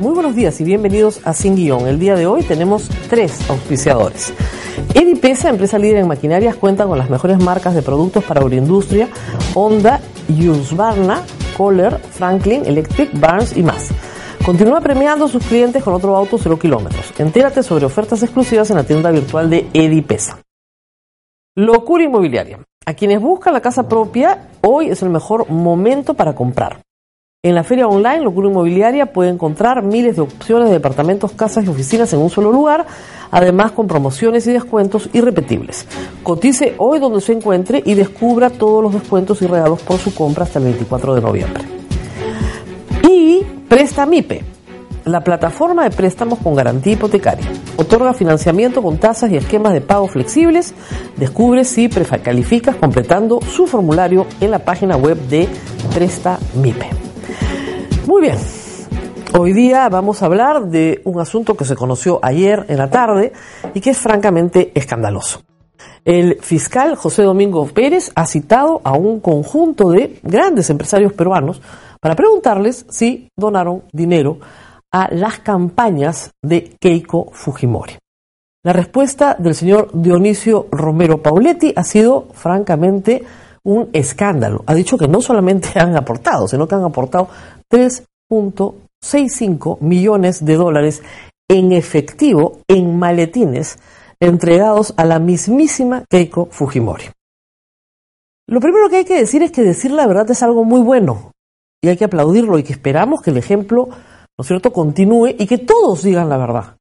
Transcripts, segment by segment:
Muy buenos días y bienvenidos a Sin Guión. El día de hoy tenemos tres auspiciadores. Edipesa, empresa líder en maquinarias, cuenta con las mejores marcas de productos para agroindustria, Honda, Husqvarna, Kohler, Franklin, Electric, Barnes y más. Continúa premiando a sus clientes con otro auto 0 kilómetros. Entérate sobre ofertas exclusivas en la tienda virtual de Edipesa. Locura inmobiliaria. A quienes buscan la casa propia, hoy es el mejor momento para comprar. En la feria online Locura Inmobiliaria puede encontrar miles de opciones de departamentos, casas y oficinas en un solo lugar, además con promociones y descuentos irrepetibles. Cotice hoy donde se encuentre y descubra todos los descuentos y regalos por su compra hasta el 24 de noviembre. Y Prestamipe, la plataforma de préstamos con garantía hipotecaria. Otorga financiamiento con tasas y esquemas de pago flexibles. Descubre si precalificas completando su formulario en la página web de Prestamipe. Muy bien. Hoy día vamos a hablar de un asunto que se conoció ayer en la tarde y que es francamente escandaloso. El fiscal José Domingo Pérez ha citado a un conjunto de grandes empresarios peruanos para preguntarles si donaron dinero a las campañas de Keiko Fujimori. La respuesta del señor Dionisio Romero Pauletti ha sido francamente un escándalo. Ha dicho que no solamente han aportado, sino que han aportado 3.65 millones de dólares en efectivo, en maletines, entregados a la mismísima Keiko Fujimori. Lo primero que hay que decir es que decir la verdad es algo muy bueno y hay que aplaudirlo y que esperamos que el ejemplo, ¿no es cierto?, continúe y que todos digan la verdad,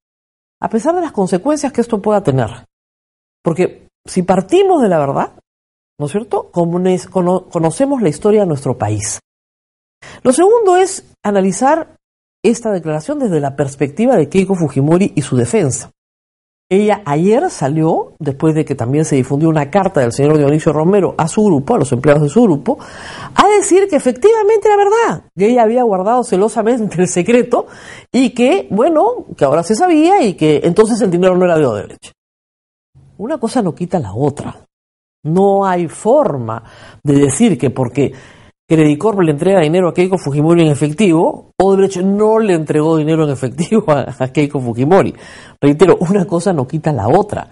a pesar de las consecuencias que esto pueda tener. Porque si partimos de la verdad, ¿no es cierto?, conocemos la historia de nuestro país. Lo segundo es analizar esta declaración desde la perspectiva de Keiko Fujimori y su defensa. Ella ayer salió, después de que también se difundió una carta del señor Dionisio Romero a su grupo, a los empleados de su grupo, a decir que efectivamente era verdad, que ella había guardado celosamente el secreto y que, bueno, que ahora se sabía y que entonces el dinero no era de Odebrecht. Una cosa no quita la otra. No hay forma de decir que porque Credicorp le entrega dinero a Keiko Fujimori en efectivo, Odebrecht no le entregó dinero en efectivo a, Keiko Fujimori. Reitero, una cosa no quita la otra.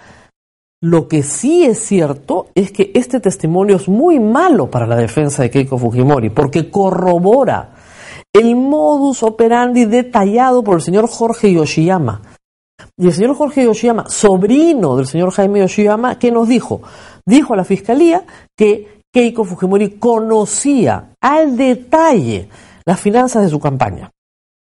Lo que sí es cierto es que este testimonio es muy malo para la defensa de Keiko Fujimori, porque corrobora el modus operandi detallado por el señor Jorge Yoshiyama. Y el señor Jorge Yoshiyama, sobrino del señor Jaime Yoshiyama, ¿qué nos dijo? Dijo a la fiscalía que Keiko Fujimori conocía al detalle las finanzas de su campaña.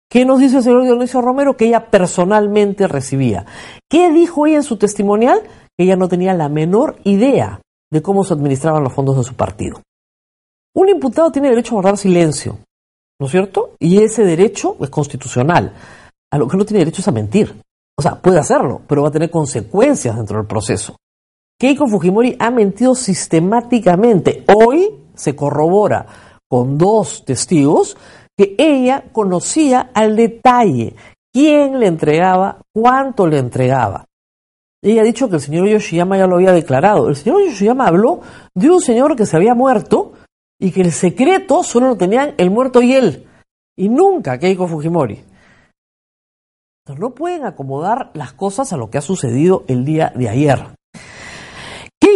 ¿Qué nos dice el señor Dionisio Romero? Que ella personalmente recibía. ¿Qué dijo ella en su testimonial? Que ella no tenía la menor idea de cómo se administraban los fondos de su partido. Un imputado tiene derecho a guardar silencio, ¿no es cierto? Y ese derecho es constitucional. A lo que no tiene derecho es a mentir. O sea, puede hacerlo, pero va a tener consecuencias dentro del proceso. Keiko Fujimori ha mentido sistemáticamente. Hoy se corrobora con dos testigos que ella conocía al detalle quién le entregaba, cuánto le entregaba. Ella ha dicho que el señor Yoshiyama ya lo había declarado. El señor Yoshiyama habló de un señor que se había muerto y que el secreto solo lo tenían el muerto y él, y nunca Keiko Fujimori. Entonces no pueden acomodar las cosas a lo que ha sucedido el día de ayer.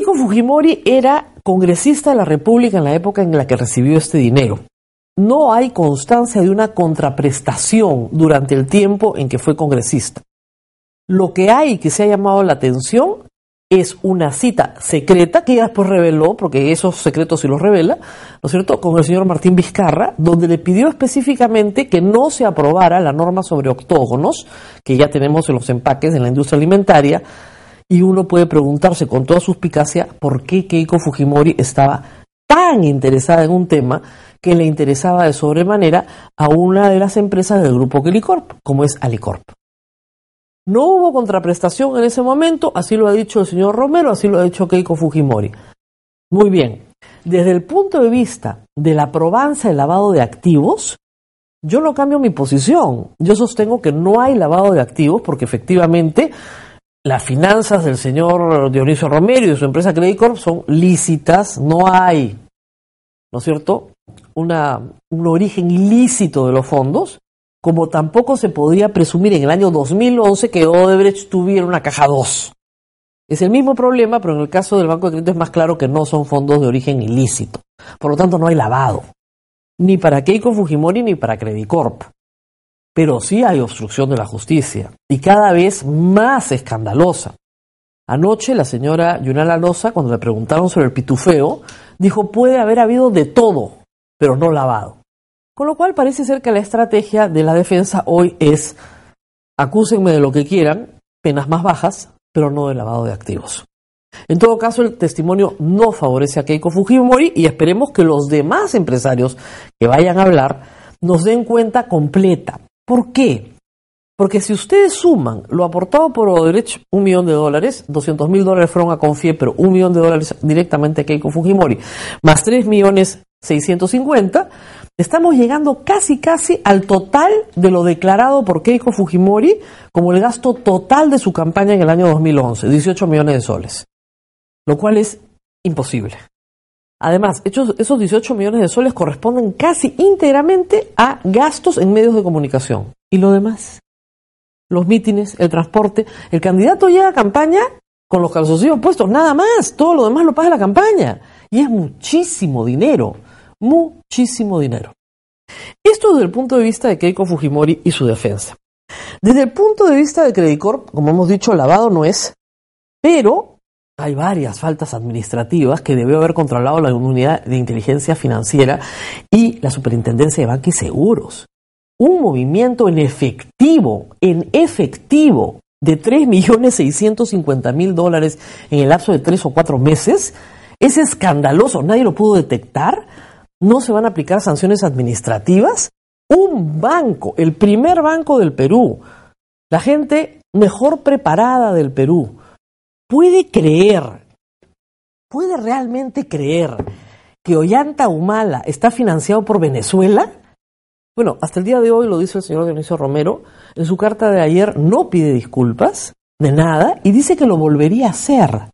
Keiko Fujimori era congresista de la República en la época en la que recibió este dinero. No hay constancia de una contraprestación durante el tiempo en que fue congresista. Lo que hay que se ha llamado la atención es una cita secreta que ella después reveló, porque esos secretos sí los revela, ¿no es cierto?, con el señor Martín Vizcarra, donde le pidió específicamente que no se aprobara la norma sobre octógonos, que ya tenemos en los empaques de la industria alimentaria, y uno puede preguntarse con toda suspicacia por qué Keiko Fujimori estaba tan interesada en un tema que le interesaba de sobremanera a una de las empresas del grupo Kelicorp, como es Alicorp. No hubo contraprestación en ese momento, así lo ha dicho el señor Romero, así lo ha dicho Keiko Fujimori. Muy bien, desde el punto de vista de la probanza del lavado de activos, yo no cambio mi posición. Yo sostengo que no hay lavado de activos porque efectivamente las finanzas del señor Dionisio Romero y de su empresa Credit Corp son lícitas, no hay, ¿no es cierto?, Una, un origen ilícito de los fondos, como tampoco se podría presumir en el año 2011 que Odebrecht tuviera una caja 2. Es el mismo problema, pero en el caso del Banco de Crédito es más claro que no son fondos de origen ilícito. Por lo tanto, no hay lavado. Ni para Keiko Fujimori ni para Credit Corp. Pero sí hay obstrucción de la justicia. Y cada vez más escandalosa. Anoche la señora Yunala Loza, cuando le preguntaron sobre el pitufeo, dijo puede haber habido de todo, pero no lavado. Con lo cual parece ser que la estrategia de la defensa hoy es acúsenme de lo que quieran, penas más bajas, pero no de lavado de activos. En todo caso, el testimonio no favorece a Keiko Fujimori y esperemos que los demás empresarios que vayan a hablar nos den cuenta completa. ¿Por qué? Porque si ustedes suman lo aportado por Odebrecht, un millón de dólares, 200 mil dólares fueron a Confie, pero un millón de dólares directamente a Keiko Fujimori, más 3 millones 650, estamos llegando casi casi al total de lo declarado por Keiko Fujimori como el gasto total de su campaña en el año 2011, 18 millones de soles, lo cual es imposible. Además, esos 18 millones de soles corresponden casi íntegramente a gastos en medios de comunicación. ¿Y lo demás? Los mítines, el transporte. El candidato llega a campaña con los calzoncillos puestos, nada más. Todo lo demás lo paga la campaña. Y es muchísimo dinero. Muchísimo dinero. Esto desde el punto de vista de Keiko Fujimori y su defensa. Desde el punto de vista de Credit Corp, como hemos dicho, lavado no es, pero hay varias faltas administrativas que debió haber controlado la Unidad de Inteligencia Financiera y la Superintendencia de Banca y Seguros. Un movimiento en efectivo, en efectivo, de 3.650.000 dólares en el lapso de tres o cuatro meses, es escandaloso. Nadie lo pudo detectar. No se van a aplicar sanciones administrativas. Un banco, el primer banco del Perú, la gente mejor preparada del Perú, puede creer, puede realmente creer que Ollanta Humala está financiado por Venezuela? Bueno, hasta el día de hoy lo dice el señor Dionisio Romero, en su carta de ayer no pide disculpas de nada y dice que lo volvería a hacer.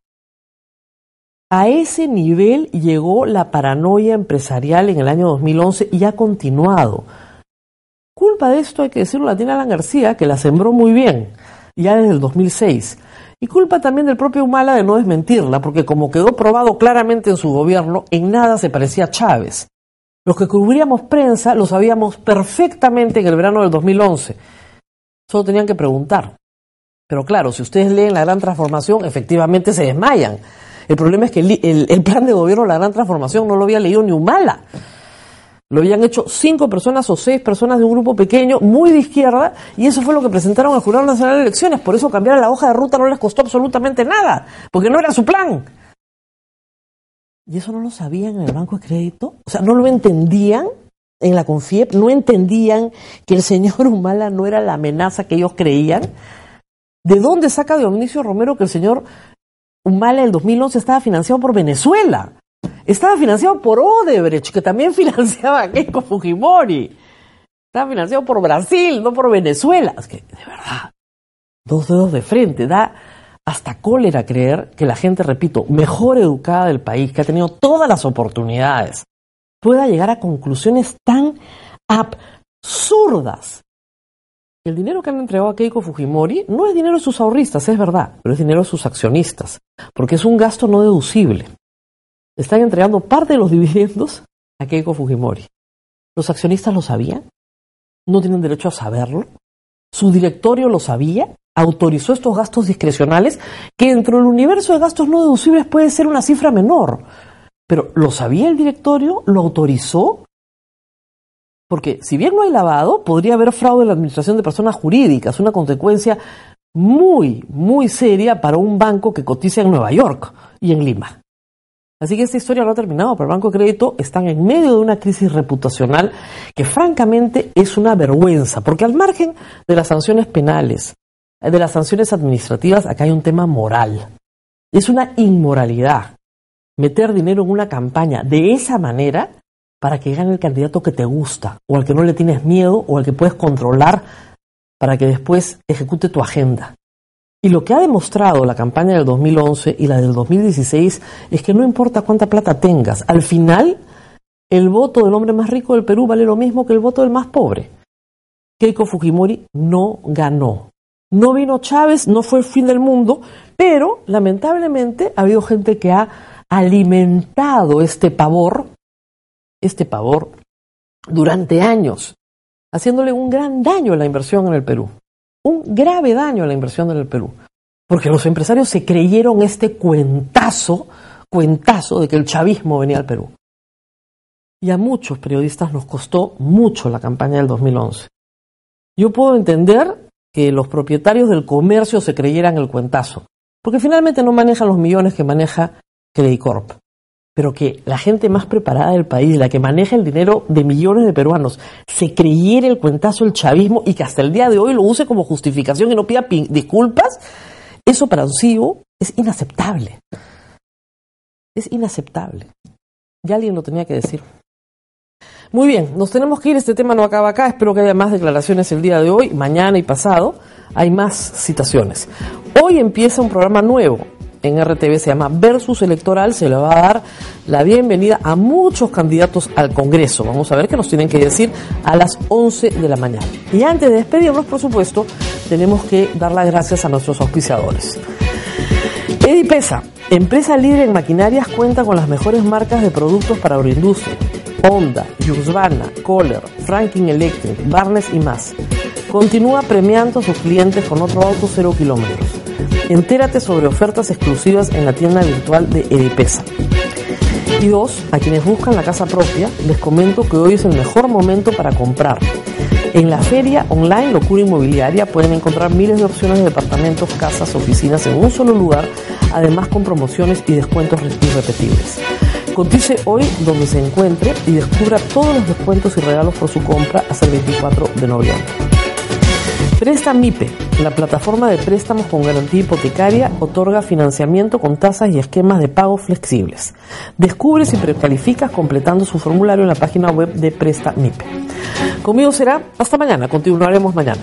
A ese nivel llegó la paranoia empresarial en el año 2011 y ha continuado. Culpa de esto hay que decirlo la tiene Alan García, que la sembró muy bien, ya desde el 2006. Y culpa también del propio Humala de no desmentirla, porque como quedó probado claramente en su gobierno, en nada se parecía a Chávez. Los que cubríamos prensa lo sabíamos perfectamente en el verano del 2011. Solo tenían que preguntar. Pero claro, si ustedes leen la gran transformación, efectivamente se desmayan. El problema es que el, el plan de gobierno la gran transformación no lo había leído ni Humala. Lo habían hecho cinco personas o seis personas de un grupo pequeño, muy de izquierda, y eso fue lo que presentaron al Jurado Nacional de Elecciones. Por eso cambiar la hoja de ruta no les costó absolutamente nada, porque no era su plan. Y eso no lo sabían en el Banco de Crédito, o sea, no lo entendían en la Confiep, no entendían que el señor Humala no era la amenaza que ellos creían. ¿De dónde saca Dionisio Romero que el señor Humala en el 2011 estaba financiado por Venezuela? Estaba financiado por Odebrecht, que también financiaba a Keiko Fujimori. Estaba financiado por Brasil, no por Venezuela. Es que, de verdad, dos dedos de frente. Da hasta cólera creer que la gente, repito, mejor educada del país, que ha tenido todas las oportunidades, pueda llegar a conclusiones tan absurdas. El dinero que han entregado a Keiko Fujimori no es dinero de sus ahorristas, es verdad, pero es dinero de sus accionistas, porque es un gasto no deducible están entregando parte de los dividendos a Keiko Fujimori. ¿Los accionistas lo sabían? ¿No tienen derecho a saberlo? ¿Su directorio lo sabía? ¿Autorizó estos gastos discrecionales? Que dentro del universo de gastos no deducibles puede ser una cifra menor. Pero ¿lo sabía el directorio? ¿Lo autorizó? Porque si bien no hay lavado, podría haber fraude en la administración de personas jurídicas, una consecuencia muy, muy seria para un banco que cotiza en Nueva York y en Lima. Así que esta historia no ha terminado, pero el Banco de Crédito están en medio de una crisis reputacional que francamente es una vergüenza, porque al margen de las sanciones penales, de las sanciones administrativas, acá hay un tema moral. Es una inmoralidad meter dinero en una campaña de esa manera para que gane el candidato que te gusta, o al que no le tienes miedo, o al que puedes controlar para que después ejecute tu agenda. Y lo que ha demostrado la campaña del 2011 y la del 2016 es que no importa cuánta plata tengas, al final el voto del hombre más rico del Perú vale lo mismo que el voto del más pobre. Keiko Fujimori no ganó. No vino Chávez, no fue el fin del mundo, pero lamentablemente ha habido gente que ha alimentado este pavor, este pavor, durante años, haciéndole un gran daño a la inversión en el Perú. Un grave daño a la inversión en el Perú. Porque los empresarios se creyeron este cuentazo, cuentazo de que el chavismo venía al Perú. Y a muchos periodistas nos costó mucho la campaña del 2011. Yo puedo entender que los propietarios del comercio se creyeran el cuentazo, porque finalmente no manejan los millones que maneja Credicorp. Pero que la gente más preparada del país, la que maneja el dinero de millones de peruanos, se creyera el cuentazo del chavismo y que hasta el día de hoy lo use como justificación y no pida disculpas, eso para un CEO es inaceptable. Es inaceptable. Ya alguien lo tenía que decir. Muy bien, nos tenemos que ir, este tema no acaba acá, espero que haya más declaraciones el día de hoy, mañana y pasado, hay más citaciones. Hoy empieza un programa nuevo en RTV, se llama Versus Electoral, se le va a dar la bienvenida a muchos candidatos al Congreso. Vamos a ver qué nos tienen que decir a las 11 de la mañana. Y antes de despedirnos, por supuesto, tenemos que dar las gracias a nuestros auspiciadores. Edipesa, empresa líder en maquinarias, cuenta con las mejores marcas de productos para agroindustria Honda, Husqvarna, Kohler, Franklin Electric, Barnes y más. Continúa premiando a sus clientes con otro auto cero kilómetros. Entérate sobre ofertas exclusivas en la tienda virtual de Edipesa. Y dos, a quienes buscan la casa propia, les comento que hoy es el mejor momento para comprar. En la feria online Locura Inmobiliaria pueden encontrar miles de opciones de departamentos, casas, oficinas en un solo lugar, además con promociones y descuentos irrepetibles. Cotice hoy donde se encuentre y descubra todos los descuentos y regalos por su compra hasta el 24 de noviembre. Presta MIPE, la plataforma de préstamos con garantía hipotecaria, otorga financiamiento con tasas y esquemas de pago flexibles. Descubre si precalificas completando su formulario en la página web de Presta MIPE. Conmigo será hasta mañana, continuaremos mañana.